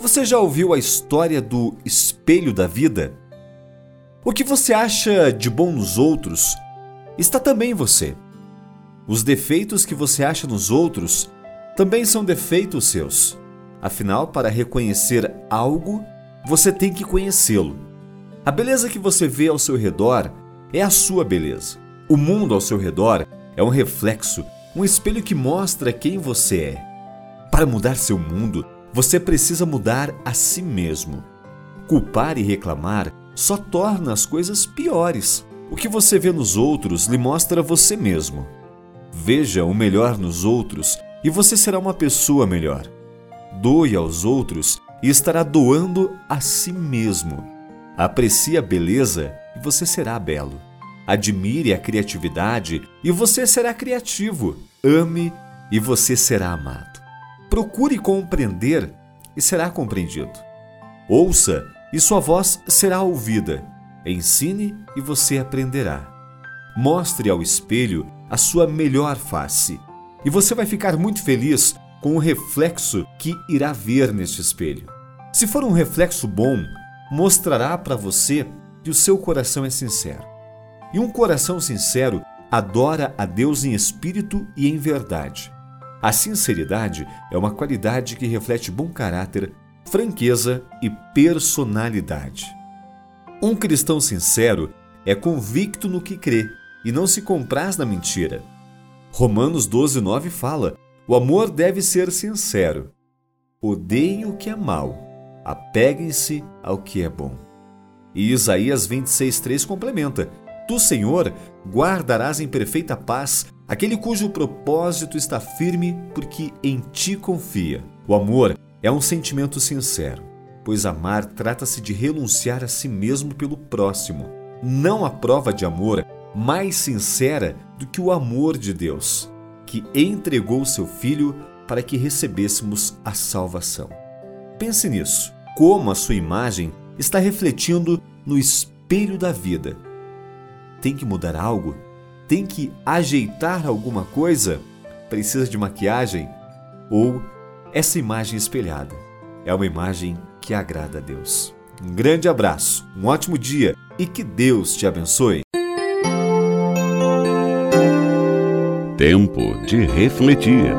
Você já ouviu a história do espelho da vida? O que você acha de bom nos outros está também em você. Os defeitos que você acha nos outros também são defeitos seus. Afinal, para reconhecer algo, você tem que conhecê-lo. A beleza que você vê ao seu redor é a sua beleza. O mundo ao seu redor é um reflexo, um espelho que mostra quem você é. Para mudar seu mundo, você precisa mudar a si mesmo. Culpar e reclamar só torna as coisas piores. O que você vê nos outros lhe mostra você mesmo. Veja o melhor nos outros e você será uma pessoa melhor. Doe aos outros e estará doando a si mesmo. Aprecie a beleza e você será belo. Admire a criatividade e você será criativo. Ame e você será amado. Procure compreender e será compreendido. Ouça e sua voz será ouvida. Ensine e você aprenderá. Mostre ao espelho a sua melhor face e você vai ficar muito feliz com o reflexo que irá ver neste espelho. Se for um reflexo bom, mostrará para você que o seu coração é sincero. E um coração sincero adora a Deus em espírito e em verdade. A sinceridade é uma qualidade que reflete bom caráter, franqueza e personalidade. Um cristão sincero é convicto no que crê e não se compraz na mentira. Romanos 12, 9 fala: o amor deve ser sincero. Odeiem o que é mal, apeguem-se ao que é bom. E Isaías 26, 3 complementa: Tu, Senhor, guardarás em perfeita paz aquele cujo propósito está firme porque em ti confia. O amor é um sentimento sincero, pois amar trata-se de renunciar a si mesmo pelo próximo. Não há prova de amor mais sincera do que o amor de Deus, que entregou seu Filho para que recebêssemos a salvação. Pense nisso, como a sua imagem está refletindo no espelho da vida. Tem que mudar algo? Tem que ajeitar alguma coisa? Precisa de maquiagem? Ou essa imagem espelhada é uma imagem que agrada a Deus? Um grande abraço, um ótimo dia e que Deus te abençoe. Tempo de refletir.